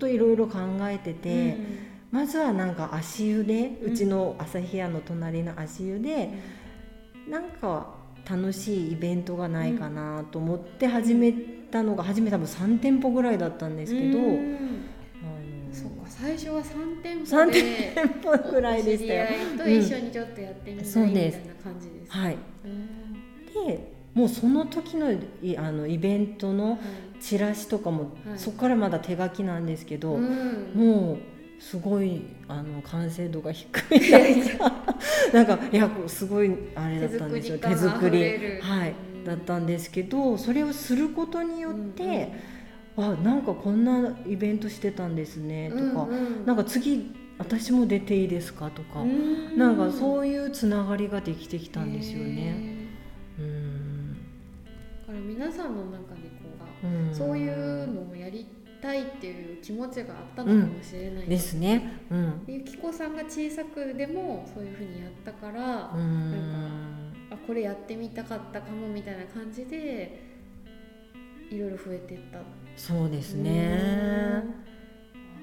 といろいろ考えてて、まずはなんか足湯でうちの朝日屋の隣の足湯で、なんか楽しいイベントがないかなと思って始めたのが初め多分3店舗ぐらいだったんですけど、あのそうか最初は3店舗3で店舗ぐらいでしたよ。と一緒にちょっとやってみたいみたいな感じです、はい、うん。でもうその時のいあのイベントのはいチラシとかも、はい。そこからまだ手書きなんですけど、うん。もうすごいあの完成度が低い なんかな。んかいやすごいあれだったんですよ。手手作作り。はい。うんだったんですけどそれをすることによって、うんあなんかこんなイベントしてたんですねとか、うんうん。なんか次私も出ていいですかとか、うん。なんかそういうつながりができてきたんですよね。へうん。ーだから皆さんの中でそういうのをやりたいっていう気持ちがあったのかもしれない。ですね。うん。ゆきこさんが小さくでもそういうふうにやったから、うん。あこれやってみたかったかもみたいな感じでいろいろ増えてった。そうですうん。ね。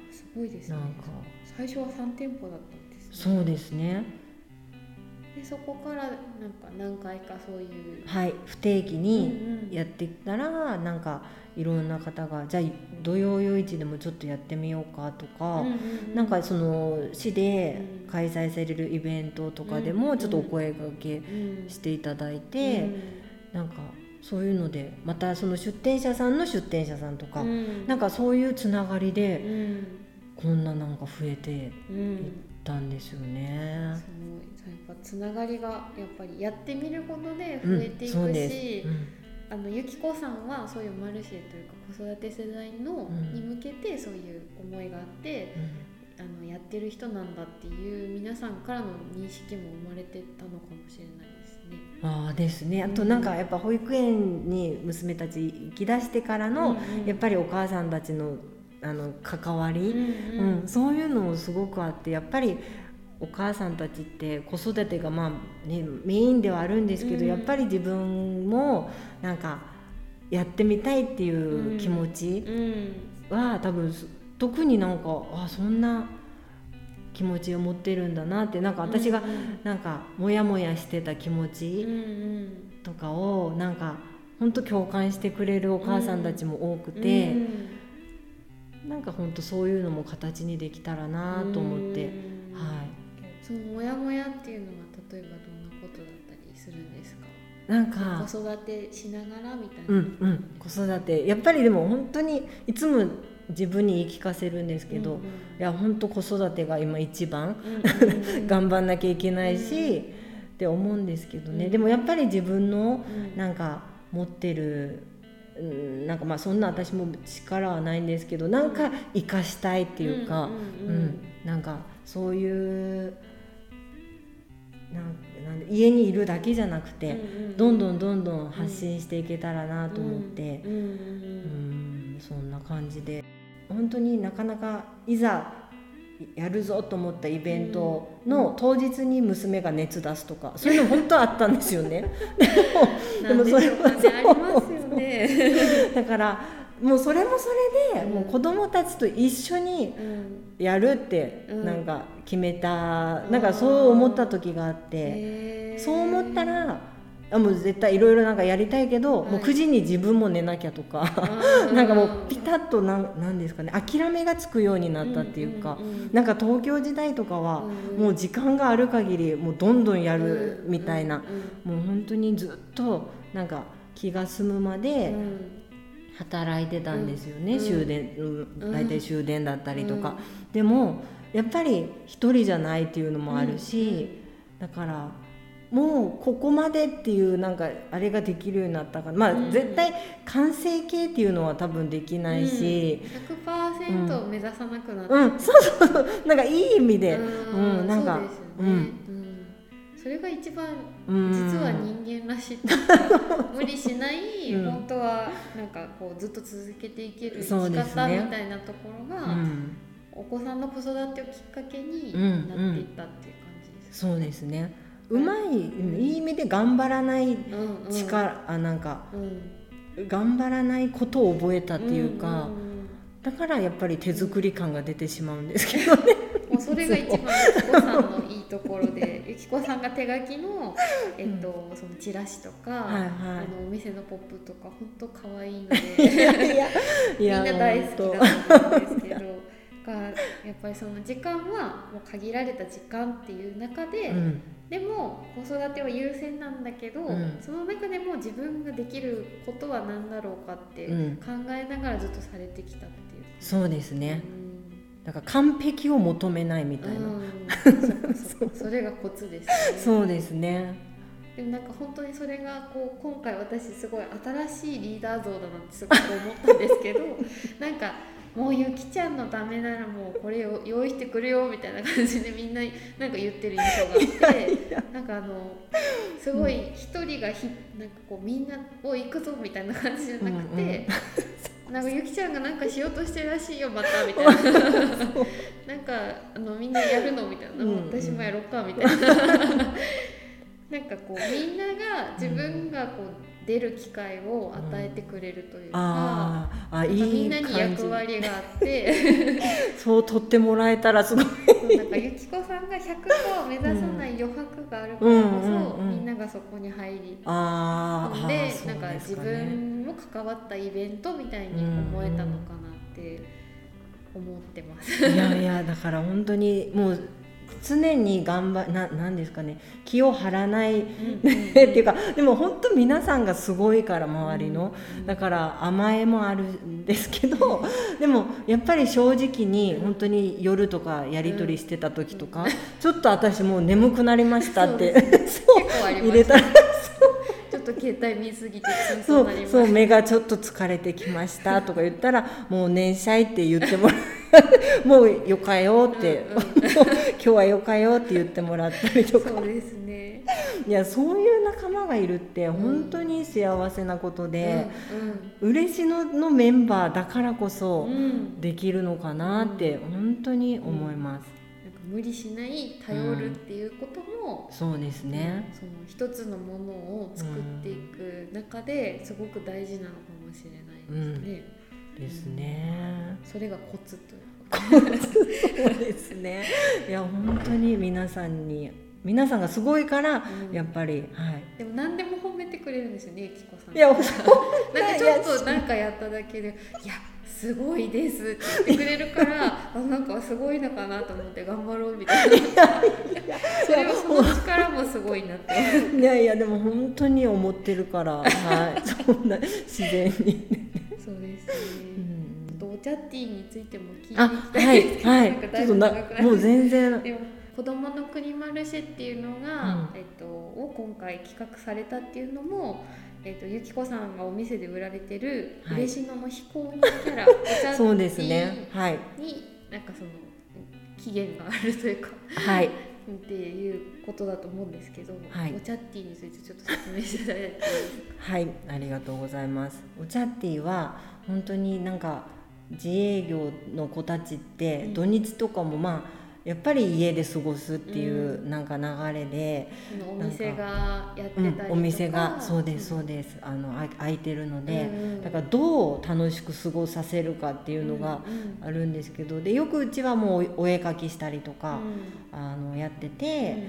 あすごいですね。なんか。最初は3店舗だったんですね。そうですね。でそこからなんか何回かそういうはい不定期にうんうん。やっていったらなんかいろんな方がじゃあ土曜夜市でもちょっとやってみようかとか、うんうんうん。なんかその市で開催されるイベントとかでうんうんもちょっとお声掛けうん。していただいて、なんかそういうのでまたその出店者さんの出店者さんとか、うん。なんかそういうつながりうでんこんななんか増えていっうんたんですよね。すごいやっぱつながりがやっぱりやってみることでうん増えていくし、あのゆきこさんはそういうマルシェというか子育て世代の、うん。に向けてそういう思いがあってあのやってる人なんだっていう皆さんからの認識も生まれてたのかもしれないですね。ああですね。あとなんかやっぱ保育園に娘たち行き出してからの、やっぱりお母さんたちのあの関わり？り、うんうん。うん。そういうのもすごくあってやっぱりお母さんたちって子育てがまあ、ね、メインではあるんですけど、うん。やっぱり自分もなんかやってみたいっていう気持ちうん。は、多分特になんかあそんな気持ちを持ってるんだなってなんか私がうんうん。なんかモヤモヤしてた気持ち、うんうん。とかをなんか本当共感してくれるお母さんたちも多くて、なんか本当そういうのも形にできたらなと思って、うん。はい。そのモヤモヤっていうのは例えばどんなことだったりするんですか？なんか。子育てしながらみたいな、うんうん。子育て。やっぱりでも本当にいつも自分に言い聞かせるんですけど、うんうん。いや本当子育てが今一番 頑張んなきゃいけないし、うん。って思うんですけどね、うん。でもやっぱり自分のうん。なんか持ってるうんなんかまあそんな私も力はないんですけどなんか生かしたいっていうか、うんなんかそういうなんなんで家にいるだけじゃなくて、どんどんどんどん発信していけたらなと思って、うんうんうんそんな感じで。本当になかなかいざやるぞと思ったイベントの当日に娘が熱出すとかそういうの本当あったんですよね。でもそれはなんでしょう。だからもうそれもそれで、うん。もう子供たちと一緒にうん。やるってうん。なんか決めた、なんかそう思った時があって、へー。そう思ったらあもう絶対いろいろなんかやりたいけど、はい。もう9時に自分も寝なきゃとか、う なんかもうピタッとなんなんですかね諦めがつくようになったっていうか、んんん。なんか東京時代とかは、うんもう時間がある限りもうどんどんやるみたいな、うん。もう本当にずっとなんか気が済むまで働いてたんですよね、うん。終電うん。大体終電だったりとか、うん。でもやっぱり一人じゃないっていうのもあるし、だからもうここまでっていうなんかあれができるようになったからまあ、うん。絶対完成形っていうのは多分できないし、100%目指さなくなった、うん。そうそうそう。なんかいい意味で、うん。うん。なんかそうね、うんうんそれが一番うん。実は人間らしい 無理しない、うん。本当はなんかこうずっと続けていける生き方ねみたいなところが、うん、お子さんの子育てをきっかけにうんなっていったっていう感じですか、そうですね。うまい、いい意味で頑張らないうんうん。力、あなんかうん。頑張らないことを覚えたっていうか、んだからやっぱり手作り感が出てしまうんですけどね。もうそれが一番ゆきこさんのいいところで ゆきこさんが手書きの,、えっと、そのチラシとか、はいはい。あのお店のポップとか本当可愛いので。いやいや いやみんな大好き本だと思うんですけど。がやっぱりその時間はもう限られた時間っていう中で、当うん。でも子育ては優先なんだけど、うん。その中でも自分ができることは何だろうかってうん。考えながらずっとされてきたっていう。そうですね。うんだから完璧を求めないみたいな、うん、そそれがコツですね。そうですねでもなんか本当にそれがこう今回私すごい新しいリーダー像だなってすごく思ったんですけど なんかもうゆきちゃんのためならもうこれを用意してくるよみたいな感じでみんななんか言ってる印象があって なんかあのすごい一人がひなんかこうみんなを行くぞみたいな感じじゃなくて。なんかゆきちゃんがなんかしようとしてるらしいよまたみたいな。なんかあのみんなやるのみたいな、うん。うん私もやろうかみたいな。なんかこうみんなが自分がこう出る機会を与えてくれるというか、あーあなんかいいみんなに役割があって。そう取ってもらえたらすごい。なんかゆきこさんが100を目指さない余白があるからこそ、うんうんうん。みんながそこに入りあでーそうなんか自分も関わったイベントみたいに思えたのかなって思ってます。いやいやだから本当にもう常に頑張ななんですかね気を張らないっていうかでも本当皆さんがすごいから周りの、だから甘えもあるんですけどでもやっぱり正直に本当に夜とかやり取りしてた時とか、ちょっと私もう眠くなりましたってそう入れたらちょっと携帯見すぎてそうそう。目がちょっと疲れてきましたとか言ったらもう年謝いって言ってもらう もうよかよって、うんうん。今日はよかよって言ってもらったりとか。そうですね。いやそういう仲間がいるってん。本当に幸せなことで、う嬉しののメンバーだからこんそうん。うんできるのかなって本当に思います、なんか無理しない頼るっていうことも、そうですね、その一つのものを作っていく中ですごく大事なのかもしれないですね。ですね。それがコツというか。そうですね。いや本当に皆さんに皆さんがすごいからうん。やっぱり、はい。でも何でも褒めてくれるんですよね、ゆきこさん。いやなんかちょっとなんかやっただけで「いやすごいです」って言ってくれるからあなんかすごいのかなと思って頑張ろうみたいな。それをその力もすごいなって。いやいやでも本当に思ってるからはい。そんな自然に、そうですうね、んあとお茶ティーについても聞いてい。きあたはいいですけど、はい。なんかだいぶちょっとな長くなもう全然。でも子どもの国マルシェっていうのが、うん。えっと、を今回企画されたっていうのも、えっと、ゆきこさんがお店で売られてるはい。嬉野の非公認キャラ、お茶そうですね。はい。になんかその期限があるというかはい。っていうことだと思うんですけど、はい。お茶ティーについてちょっと説明していただいてはいありがとうございます。お茶ティーは本当になんか自営業の子たちってうん。土日とかもまあやっぱり家で過ごすっていううなんか流れで、そのお店がやってたうんりとか、お店がそうですそうです。あのあ開いてるので、うんだからどう楽しく過ごさせるかっていうのがうんうん。あるんですけどでよくうちはもうお絵描きしたりとか、うあのやってん。て、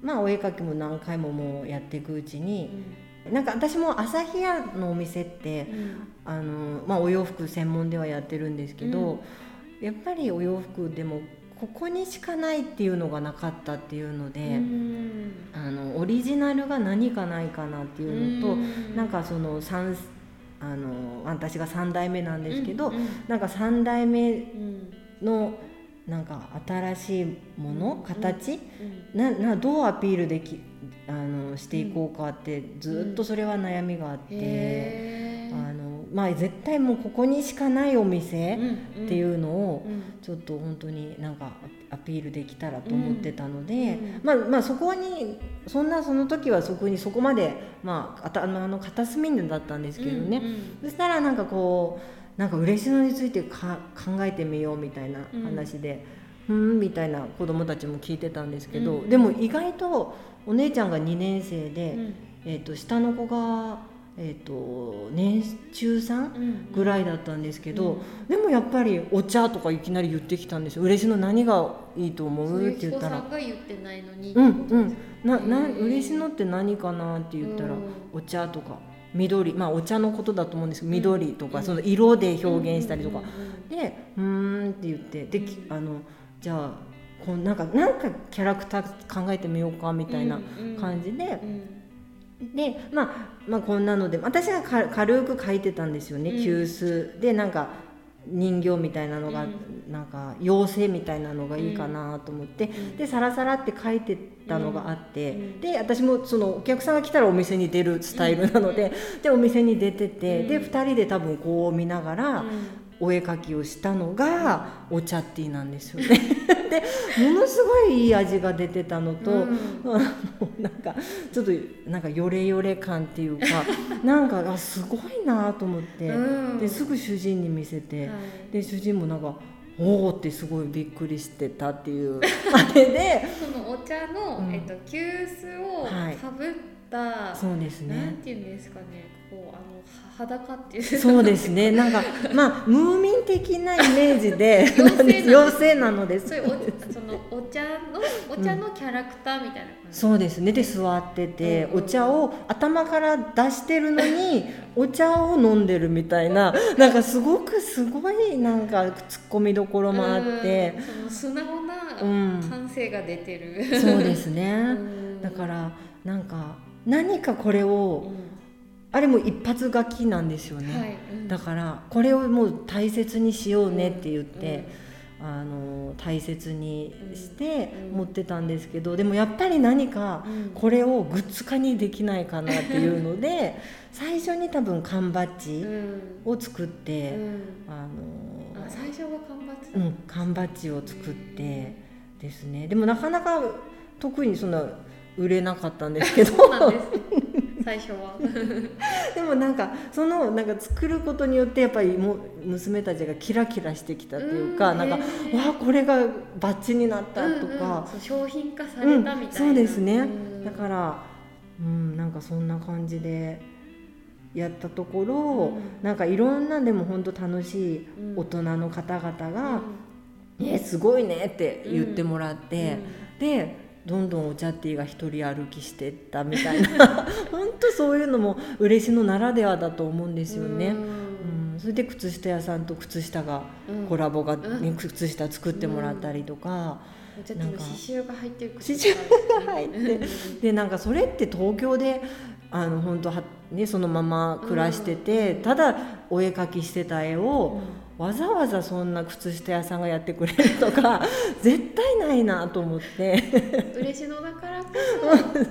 まあお絵描きも何回ももうやっていくうちうに、んなんか私も朝日屋のお店ってうん。あの、まあ、お洋服専門ではやってるんですけど、やっぱりお洋服でもここにしかないっていうのがなかったっていうので、うん。あのオリジナルが何かないかなっていうのと、うん。なんかその三あの私が3代目なんですけど、うんうんなんか3代目うんのなんか新しいもの、うん形？うんななどうアピールできあのしていこうかって、ずっとそれは悩みがあって、あのまあ、絶対もうここにしかないお店っていううのをちょっと本当になんかアピールできたらと思ってたので、うんまあ、まあそこにそんなその時はそこにそこまで、まあ、頭の片隅にだったんですけどね、そしたらなんかこうなんか嬉野についてか考えてみようみたいな話で、うん、みたいな子供たちも聞いてたんですけど、うん。でも意外とお姉ちゃんが2年生で、うん。えー、と下の子がえーと、年中さん。ぐらいだったんですけど、うん、でもやっぱりお茶とかいきなり言ってきたんですよ。嬉しの何がいいと思う？って言ったら。うんうん。なな嬉しのって何かなって言ったら、お茶とか緑まあお茶のことだと思うんですけど緑とか、その色で表現したりとか、で「うん」って言ってであのじゃあこうなんかなんかキャラクター考えてみようかみたいな感じで。で、まあ、まあこんなので私が軽く書いてたんですよね、急須。でなんか人形みたいなのが、うん、なんか妖精みたいなのがいいかなと思って、うん、でサラサラって書いてたのがあって、うん、で私もそのお客さんが来たらお店に出るスタイルなので、でお店に出てて、で2人で多分こう見ながら、お絵描きをしたのがお茶ティーなんですよね。でものすごいいい味が出てたのと、うん、なんかちょっとなんかヨレヨレ感っていうか なんかあすごいなと思って、うん、ですぐ主人に見せて、はい、で主人もなんかおおってすごいびっくりしてたっていう。あれでそのお茶の、うん、えっと、急須をかぶった、はい、そうですね。なんていうんですかねこうあの裸っていう。そうですね。なんかまあムーミン的なイメージで 妖精なの。です。そういうおそのお茶のお茶のキャラクターみたいなうん、そうですね。で座ってて、うん、お茶を頭から出してるのに お茶を飲んでるみたいななんかすごくすごいなんかツッコミどころもあって、うん、その素直な感性が出てる、そうですね、だからなんか何かこれを、あれも一発書きなんですよね、はいうん、だからこれをもう大切にしようねって言って、うん、あの大切にして持ってたんですけどでもやっぱり何かこれをグッズ化にできないかなっていうので 最初に多分缶バッジを作って、あの最初は缶バッジ、うん、缶バッジを作ってですね。でもなかなか特にそんな売れなかったんですけど。そうなんです。最初は。でもなんかそのなんか作ることによってやっぱりも娘たちがキラキラしてきたっていうか、うん、なんかわあこれがバッジになったとか、うんうん、商品化されたみたいな、うん、そうですね、うん、だからうんなんかそんな感じでやったところ、うん、なんかいろんなでも本当楽しい大人の方々が「うん、えすごいね」って言ってもらって、でどんどんお茶ティーが一人歩きしてったみたいな。本当そういうのも嬉野ならではだと思うんですよね。うん、それで靴下屋さんと靴下がコラボが、ね、靴下作ってもらったりとか。なんか刺繍が入ってる刺繍が入って。でなんかそれって東京であの本当はねそのまま暮らしてて、ただお絵描きしてた絵を、わざわざそんな靴下屋さんがやってくれるとか 絶対ないなと思って。嬉しのだからこ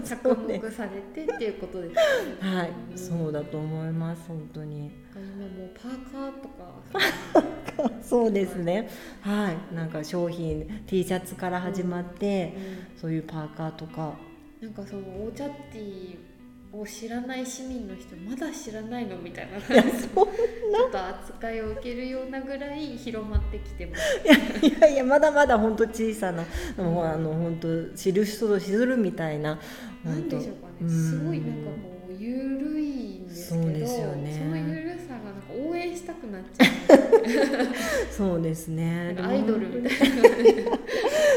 そ着目されてっていうことですね。はい、うん、そうだと思います本当に。今もうパーカーとか。そうですね。はいなんか商品 T シャツから始まって、うん。うん、そういうパーカーとか。なんかそのお茶ティーを知らない市民の人まだ知らないのみたいな。感じちょっと扱いを受けるようなぐらい広まってきてます。いやいやまだまだ本当小さな、うん、あの本当知る人ぞ知るみたいななんでしょうかね。すごいなんかこう緩いんですけどそうですよね。その緩さがなんか応援したくなっちゃう。そうですね。アイドルみたいな。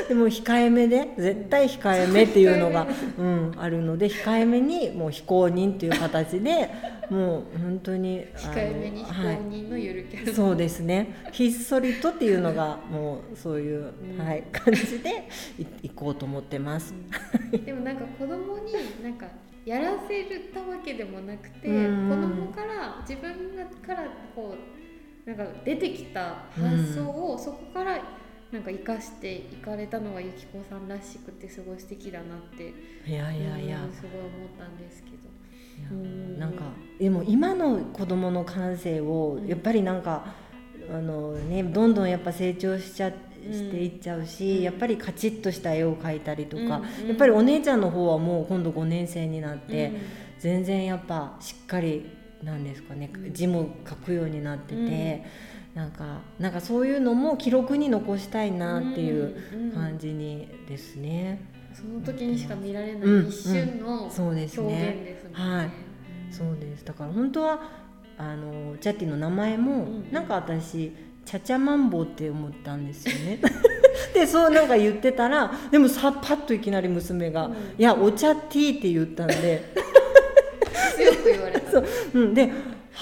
でも控えめで絶対控えめっていうのが、う。ん、あるので控えめにもう非公認っていう形でもう本当に控えめに非公認のゆるキャラ、はい、そうですね。ひっそりとっていうのがもうそういう、うん、はい、感じでいこうと思ってます。うん、でもなんか子供になんかやらせたわけでもなくて、子供から自分からこうなんか出てきた発想をそこからなんか生かしていかれたのがゆきこさんらしくてすごい素敵だなっていやいやいや。すごい思ったんですけど。なんかでも今の子供の感性をやっぱりなんか、うん、あのねどんどんやっぱ成長しちゃしていっちゃうし、うん、やっぱりカチッとした絵を描いたりとか、うん、やっぱりお姉ちゃんの方はもう今度5年生になって、全然やっぱしっかりなんですかね字も書くようになってて。なんかなんかそういうのも記録に残したいなっていう感じにですね。その時にしか見られない一瞬の表現ですもんね。はい。そうです。だから本当はあのチャッティの名前も、うん。なんか私ちゃちゃマンボウって思ったんですよね。でそうなんか言ってたらでもさパッといきなり娘が「うん。いやお茶ティー」って言ったんで、強く言われた。そう。うん、で、は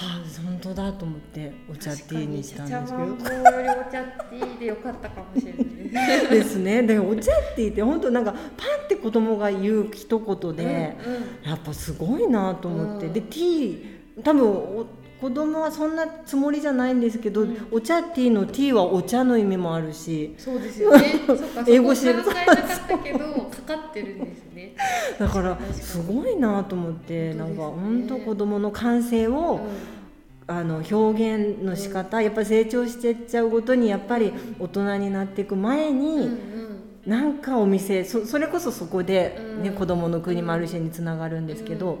あ、本当だと思ってお茶ティーにしたんですけど。確かに。ちゃちゃマンボウよりお茶ティーでよかったかもしれない。ねですね。でお茶ティーって本当なんかパンって子供が言う一言で、うんうん。やっぱすごいなと思って、うんでティー多分お子供はそんなつもりじゃないんですけど、うん。お茶ティーのティーはお茶の意味もあるしそうですよね。英語知る。そこ考えなかったけど、かかってるんですね。だからすごいなと思って、なんか本当子供の感性を、あの表現の仕方、やっぱり成長してっちゃうごとにやっぱり大人になっていく前に、うん、うん。うんなんかお店そそれこそそこで、ねうん。子供の国マルシェにつながるんですけど、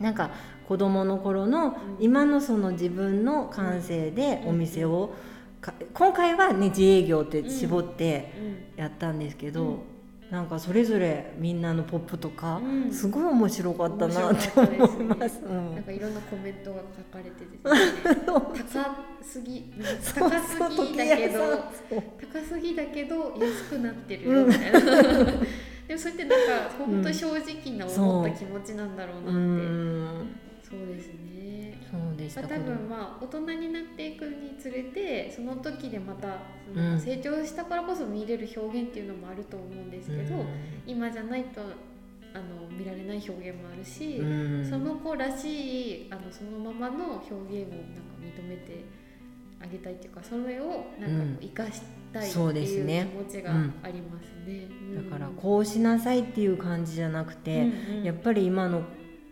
なんか子供の頃の今のその自分の感性でお店をか今回はね自営業って絞ってやったんですけど、うん。なんかそれぞれみんなのポップとか、うん。すごい面白かったなって思います。うん。なんかいろんなコメントが書かれてて 高すぎ高すぎだけど高すぎだけど安くなってるよみたいな、でもそれってなんか本当正直な思った気持ちなんだろううなって、んそうですね。そうでした。まあ、多分まあ大人になっていくにつれてその時でまたそのうん。成長したからこそ見れる表現っていうのもあると思うんですけど、うん。今じゃないとあの見られない表現もあるし、うん。その子らしいあのそのままの表現をなんか認めてあげたいっていうかそれをなんか生かしたいってそうですいうね。気持ちがうんありますね。うん。だからこうしなさいっていう感じじゃなくて、うんうん。やっぱり今の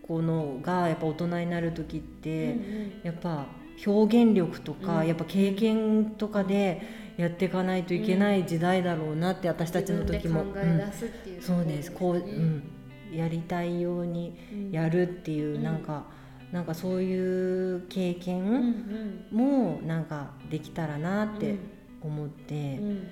子のがやっぱ大人になる時って、やっぱ表現力とか、うん。やっぱ経験とかでやっていかないといけない時代だろうなって私たちの時も、そうです。こう、うね。ん、やりたいようにうん。やるっていう、うん。なんかなんかそういう経験ん。もなんかできたらなってうん。思ってうん。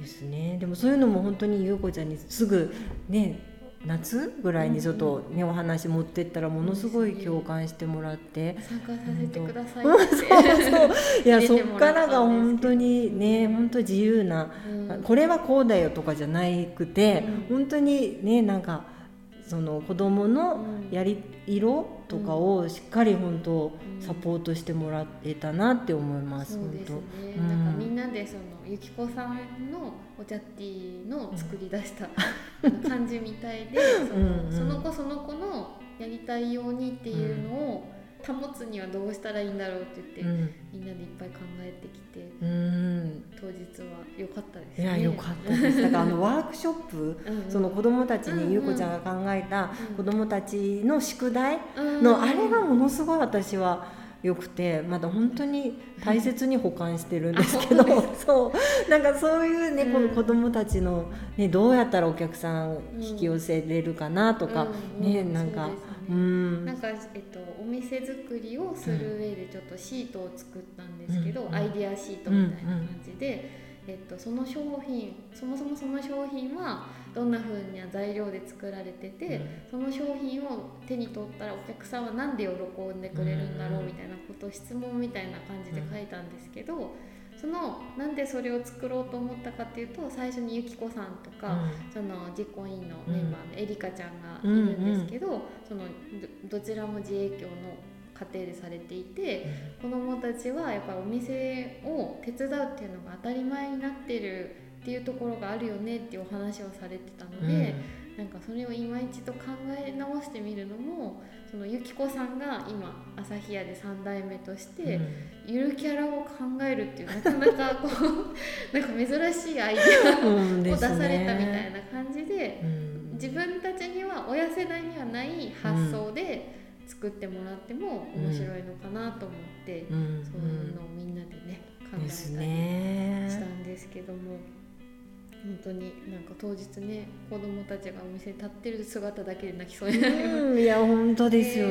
ですね、でもそういうのも本当に優子ちゃんにすぐね夏ぐらいにちょっとね、お話持ってったらものすごい共感してもらって。参加させてくださいうん。ってそうそう。いやそっからが本当にね本当自由な、うん。これはこうだよとかじゃなくて、うん。本当にねなんかその子供のうんやり色とかをしっかり本当うん。サポートしてもらえたなって思います、そうですね。本、当。なんかうん。みんなでそのゆきこさんのお茶ティーの作り出した 感じみたいでそのうんうん。その子その子のやりたいようにっていうのを保つにはどうしたらいいんだろうって言って、うん。みんなでいっぱい考えてきてうん。当日は良かったですいね。やよかったです。だからあのワークショップその子供たちに優子ちゃんが考えたうん。子供たちの宿題うん。のあれがものすごい私は良くてまだ本当に大切に保管してるんですけど、そう。なんかそういうね、こうん。の子供たちの、ね、どうやったらお客さん引き寄せれるかなとか、うん。ねうん。なんかそうなんか、えっと、お店作りをする上でちょっとシートを作ったんですけど、うん。アイデアシートみたいな感じで、えっと、その商品そもそもその商品はどんな風な材料で作られてて、その商品を手に取ったらお客さんは何で喜んでくれるんだろうみたいなことを質問みたいな感じで書いたんですけど、そのなんでそれを作ろうと思ったかっていうと最初にゆきこさんとか、その実行委員のメンバーのエリカちゃんがいるんですけど、そのどどちらも自営業の家庭でされていて子どもたちはやっぱりお店を手伝うっていうのが当たり前になってるっていうところがあるよねっていうお話をされてたので、なんかそれを今一度考え直してみるのもそのゆきこさんが今朝日屋で3代目として、ゆるキャラを考えるっていうなかなかこう なんか珍しいアイデアうんを出されたみたいな、な感じでうん。自分たちには親世代にはない発想で作ってもらっても面白いのかなと思って、うん。そういうのをみんなでね考えたりね。したんですけども。本当になんか当日ね子供たちがお店に立ってる姿だけで泣きそうになりましたうんいや本当ですよえ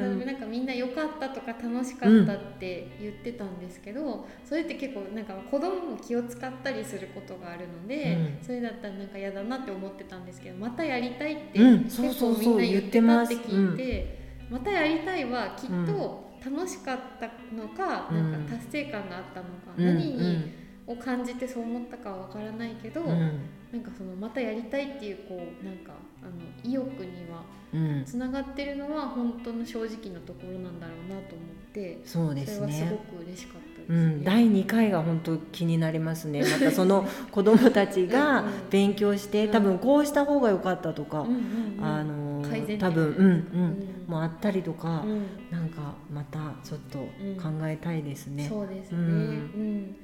ーね、なんかみんな良かったとか楽しかったって言ってたんですけど、それって結構なんか子供も気を使ったりすることがあるので、うん。それだったらなんか嫌だなって思ってたんですけどまたやりたいってうん結構みんな言ってたって聞いてて。またやりたいはきっと楽しかったのか、うん。なんか達成感があったのか、うん。何にを感じてそう思ったかはわからないけど、うん。うんなんかそのまたやりたいっていうこうなんかあの意欲にはうん。つながってるのは本当の正直なところなんだろうなと思ってそうですそれはすごね。く嬉しかったですね。うん、第2回が本当気になりますね。またその 子どもたちがうんうん。勉強してうん。多分こうした方が良かったとか、うんうんうん。あの多分うんうん、うん。もうあったりとか、うん。なんかまたちょっと考えたいですね。そうですね、ううんん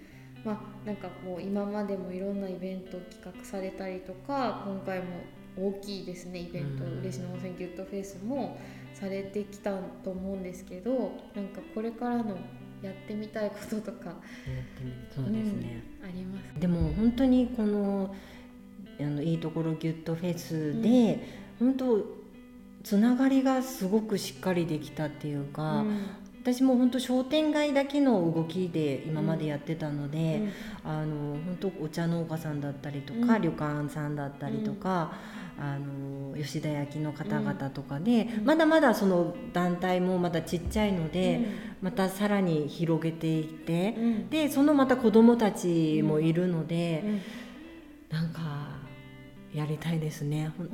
まあなんかこう今までもいろんなイベントを企画されたりとか今回も大きいですねイベント、うん。嬉野温泉ギュッとフェイスもされてきたと思うんですけどなんかこれからのやってみたいこととかそうですね、ありますでも本当にこのあのいいところギュッとフェスで、本当つながりがすごくしっかりできたっていうか、うん私も本当商店街だけの動きで今までやってたので、うん。あの本当お茶農家さんだったりとか、うん。旅館さんだったりとか、あの吉田焼の方々とかで、うん。まだまだその団体もまだちっちゃいので、うまたさらに広げていって、んうん。でそのまた子どもたちもいるので、うん。なんかやりたいですね。ほん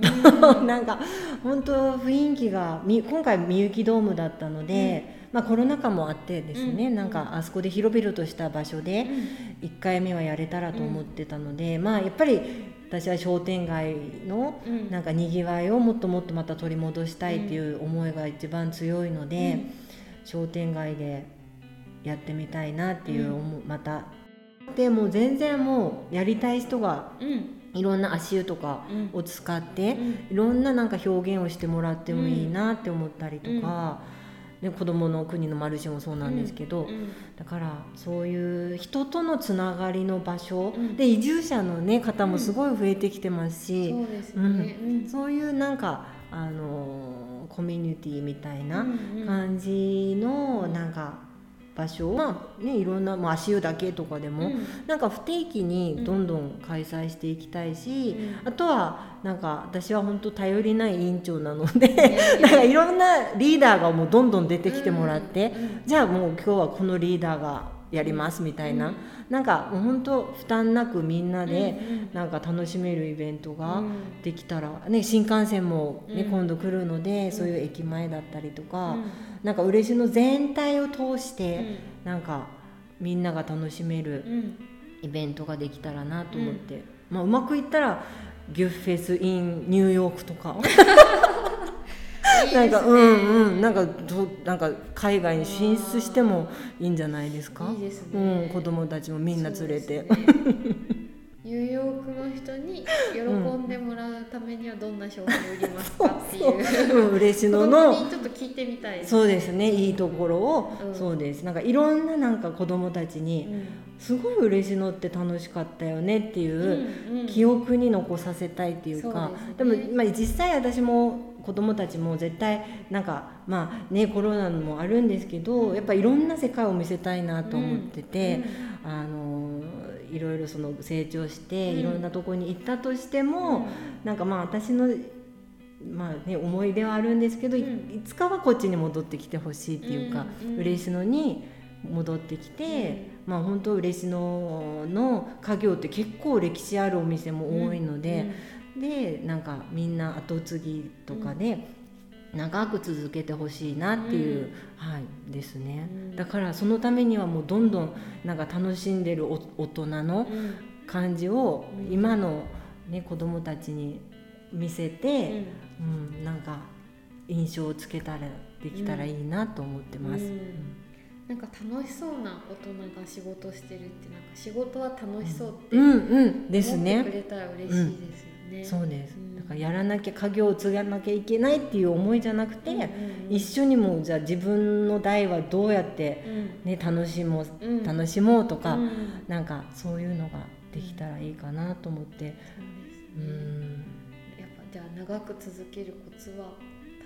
うん。なんか本当雰囲気がみ今回みゆきドームだったので、まあコロナ禍もあってですね、うん。なんかあそこで広々とした場所で1回目はやれたらと思ってたので、まあやっぱり私は商店街のうん。なんかにぎわいをもっともっとまた取り戻したいっていう思いが一番強いので、商店街でやってみたいなっていう思う、また。でもう全然もうやりたい人がうん。うんいろんな足湯とかうん。を使ってうん。いろんななんか表現をしてもらってもいいなって思ったりとか、で子どもの国のマルシェもそうなんですけど、うんだからそういう人とのつながりの場所、うん。で移住者の、ね、方もすごい増えてきてますし、そうですよね。うん。そういうなんかあのコミュニティみたいなうんうん。感じのなんか場所？まあ。ねいろんな、まあ、足湯だけとかでも、うん。なんか不定期にどんどん開催していきたいし、あとはなんか私は本当頼りない委員長なので、なんかいろんなリーダーがもうどんどん出てきてもらって、じゃあもう今日はこのリーダーがやりますみたいな、なんかもう本当負担なくみんなでなんか楽しめるイベントができたら、ね、新幹線も、ねうん。今度来るので、そういう駅前だったりとか、なんか嬉野全体を通して、なんかみんなが楽しめるイベントができたらなと思って、まあ、うまくいったらギュッフェス in ニューヨークとか なんかうんうん。なんかどなんか海外に進出してもいいんじゃないですか？いいですうねん、子供たちもみんな連れて、ニューヨークの人に喜んでもらうためにはどんな商品売りますかっていう。うん、嬉子供野の。にちょっと聞いてみたい。そうですね。いいところを、うん。そうです。なんかいろんななんか子供たちに、すごい嬉野って楽しかったよねっていう、うんうん。記憶に残させたいっていうか。そうですね。でも、まあ、実際私も子供たちも絶対なんかまあねコロナもあるんですけどやっぱいろんな世界を見せたいなと思ってて、あのいろいろその成長してうん。いろんなとこに行ったとしても、なんかまあ私のまあね、思い出はあるんですけど、いつかはこっちに戻ってきてほしいっていうか、うんうん嬉野に戻ってきて、まあ本当嬉野の家業って結構歴史あるお店も多いので、でなんかみんな後継ぎとかで長く続けてほしいなっていう、はいですね、うん。だからそのためにはもうどんどんなんか楽しんでるお大人のうん。うん感じをうん。今の、ね、子供たちに見せうて、ん。うんなんか印象をつけたらできたらいいなと思ってます。うん。なんか楽しそうな大人が仕事してるってなんか仕事は楽しそうってうん。思ってくね。れたら嬉しいですよね。そうです。うんだからやらなきゃ家業を継がなきゃいけないっていう思いじゃなくて、うんうん一緒にもうじゃあ自分の代はどうやってうん。ね楽しもううん。楽しもうとか、うん。なんかそういうのができたらいいかなと思って、そうん、やっぱじゃあ長く続けるコツは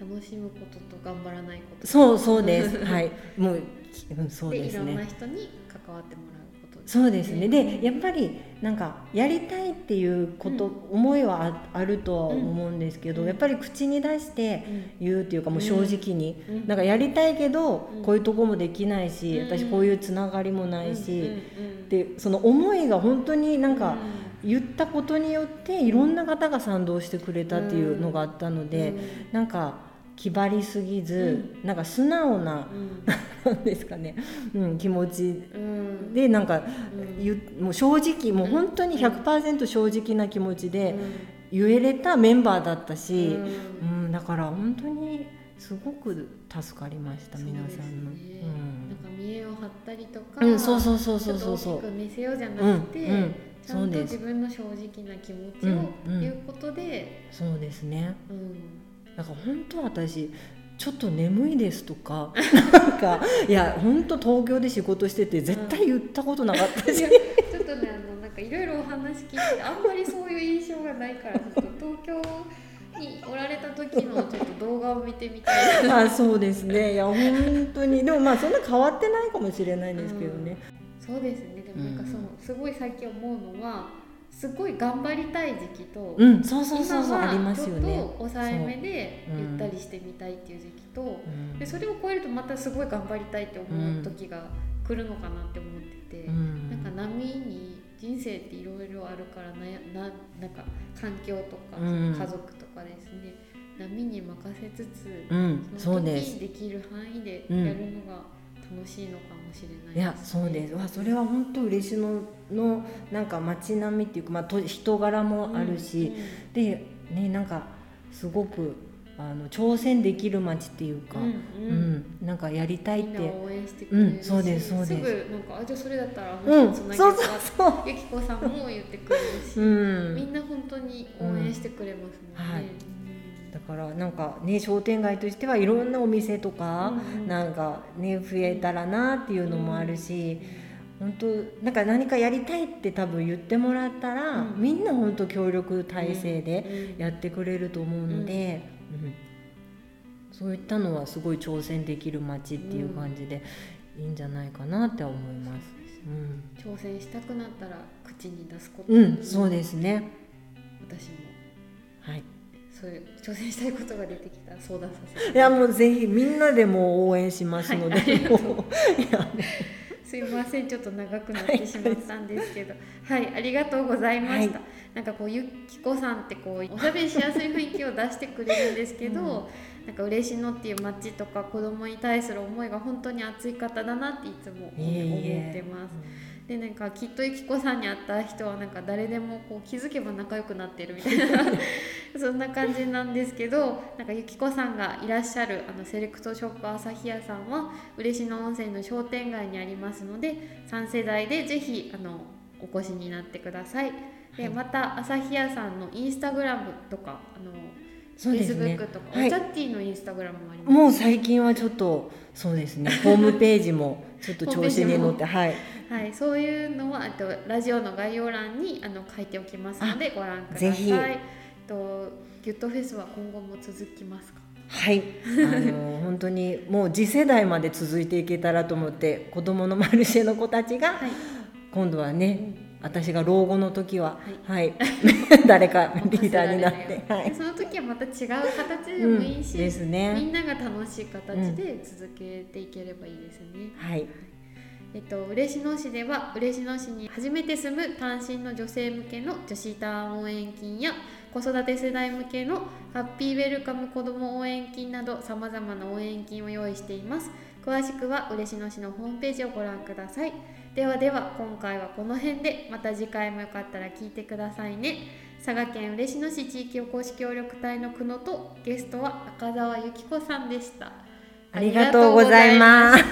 楽しむことと頑張らないこと。そうそうです。はい、もう、うん、そうでいろんな。人に関わってもそうですね、うん。でやっぱりなんかやりたいっていうこと、うん。思いはああるとは思うんですけど、うん。やっぱり口に出して言うっていうかもう正直に、うん。なんかやりたいけど、うん。こういうとこもできないし、うん。私こういうつながりもないし、うん。うん。でその思いが本当になんかう言ったことによっていろんな方が賛同してくれたっていうのがあったので、なんか気張りすぎず、なんか素直なうん。ですかね、うん、気持ち。うん。でなんかうん。もう正直もう本当にうん。100%正直な気持ちでうん。言えれたメンバーだったし、ううんんだから本当にすごく助かりました皆さんの。なんか見栄を張ったりとか、うん、うん、そうそうそうそうそう。見せようじゃなうんくて、うんちゃんです。自分の正直な気持ちうんをうん。言うことで、そうですね。うんだから本当私ちょっと眠いですとか なんかいや本当東京で仕事してて絶対言ったことなかったし、いやちょっとねあのなんかいろいろお話聞いてあんまりそういう印象がないからちょっと東京におられた時のちょっと動画を見てみたいな。あそうですね。いや本当に。でもまあそんな変わってないかもしれないんですけどね、そうですね。でもなんかその、すごい最近思うのはすごい頑張りたい時期と、うん、そうそうそうそう今ありますはちょっとよね。抑えめでゆったりしてみたいっていう時期と、うん。でそれを超えるとまたすごい頑張りたいって思う時が来るのかなって思ってて、うん。なんか波に人生っていろいろあるからなやななんか環境とか、うん。家族とかですね波に任せつつ、うん、その時そうできる範囲でうん。やるのが楽しいのかもしれないねいや、そうです。わ、それは本当嬉野のなんか街並みっていうか、まあ、と人柄もあるし、で、ね、なんかすごくあの挑戦できる街っていうか、うんううんん、なんかやりたいっみんなて。応援してくれるし、うんそうですそうですぐなんかあじゃあそれだったらあうん、のそう人つなげそうようかそう。ゆきこさんも言ってくれるし、うん、みんな本当に応援してくれますもんね。はいだからなんかね商店街としてはいろんなお店とか、うんうん。なんかね増えたらなっていうのもあるし、本当なんか何かやりたいって多分言ってもらったら、うん。みんな本当協力体制でうんやってくれると思うので、うんそういったのはすごい挑戦できる街っていう感じでいいんじゃないかなって思います。挑戦したくなったら口に出すこと、うん、うん、そうですね。私も。はい。そういう挑戦したいことが出てきたら相談させて。いやもうぜひみんなでも応援しますので、はい すいませんちょっと長くなってしまったんですけど。はいありがとうございました、はなんかこうゆきこさんってこうおしゃべりしやすい雰囲気を出してくれるんですけど、うん。なんか嬉野っていう街とか子供に対する思いが本当に熱い方だなっていつも思ってます。でなんかきっとゆきこさんに会った人はなんか誰でもこう気づけば仲良くなってるみたいなそんな感じなんですけどなんかゆきこさんがいらっしゃるあのセレクトショップ朝日屋さんは嬉野温泉の商店街にありますので3世代でぜひあのお越しになってください。ではい。また朝日屋さんのインスタグラムとかあのそうですね。とか、はい。おチャッティのインスタグラムもあります。もう最近はちょっとそうですね。ホームページもちょっと調子に乗ってはい。はい、そういうのはあとラジオの概要欄にあの書いておきますのでご覧ください。とギュットフェスは今後も続きますか？はい。あの 本当にもう次世代まで続いていけたらと思って子供のマルシェの子たちがはい。今度はね私が老後の時はははい、誰かリーダーになってはい。でその時はまた違う形でもいいし、うんですみねんなが楽しい形で続けていければいいですね。はい。えっと、嬉野市では嬉野市に初めて住む単身の女性向けの女子ターン応援金や子育て世代向けのハッピーウェルカム子ども応援金などさまざまな応援金を用意しています。詳しくは嬉野市のホームページをご覧ください。ではでは今回はこの辺でまた次回もよかったら聞いてくださいね。佐賀県嬉野市地域おこし協力隊の久野とゲストは赤澤由紀子さんでした。ありがとうございます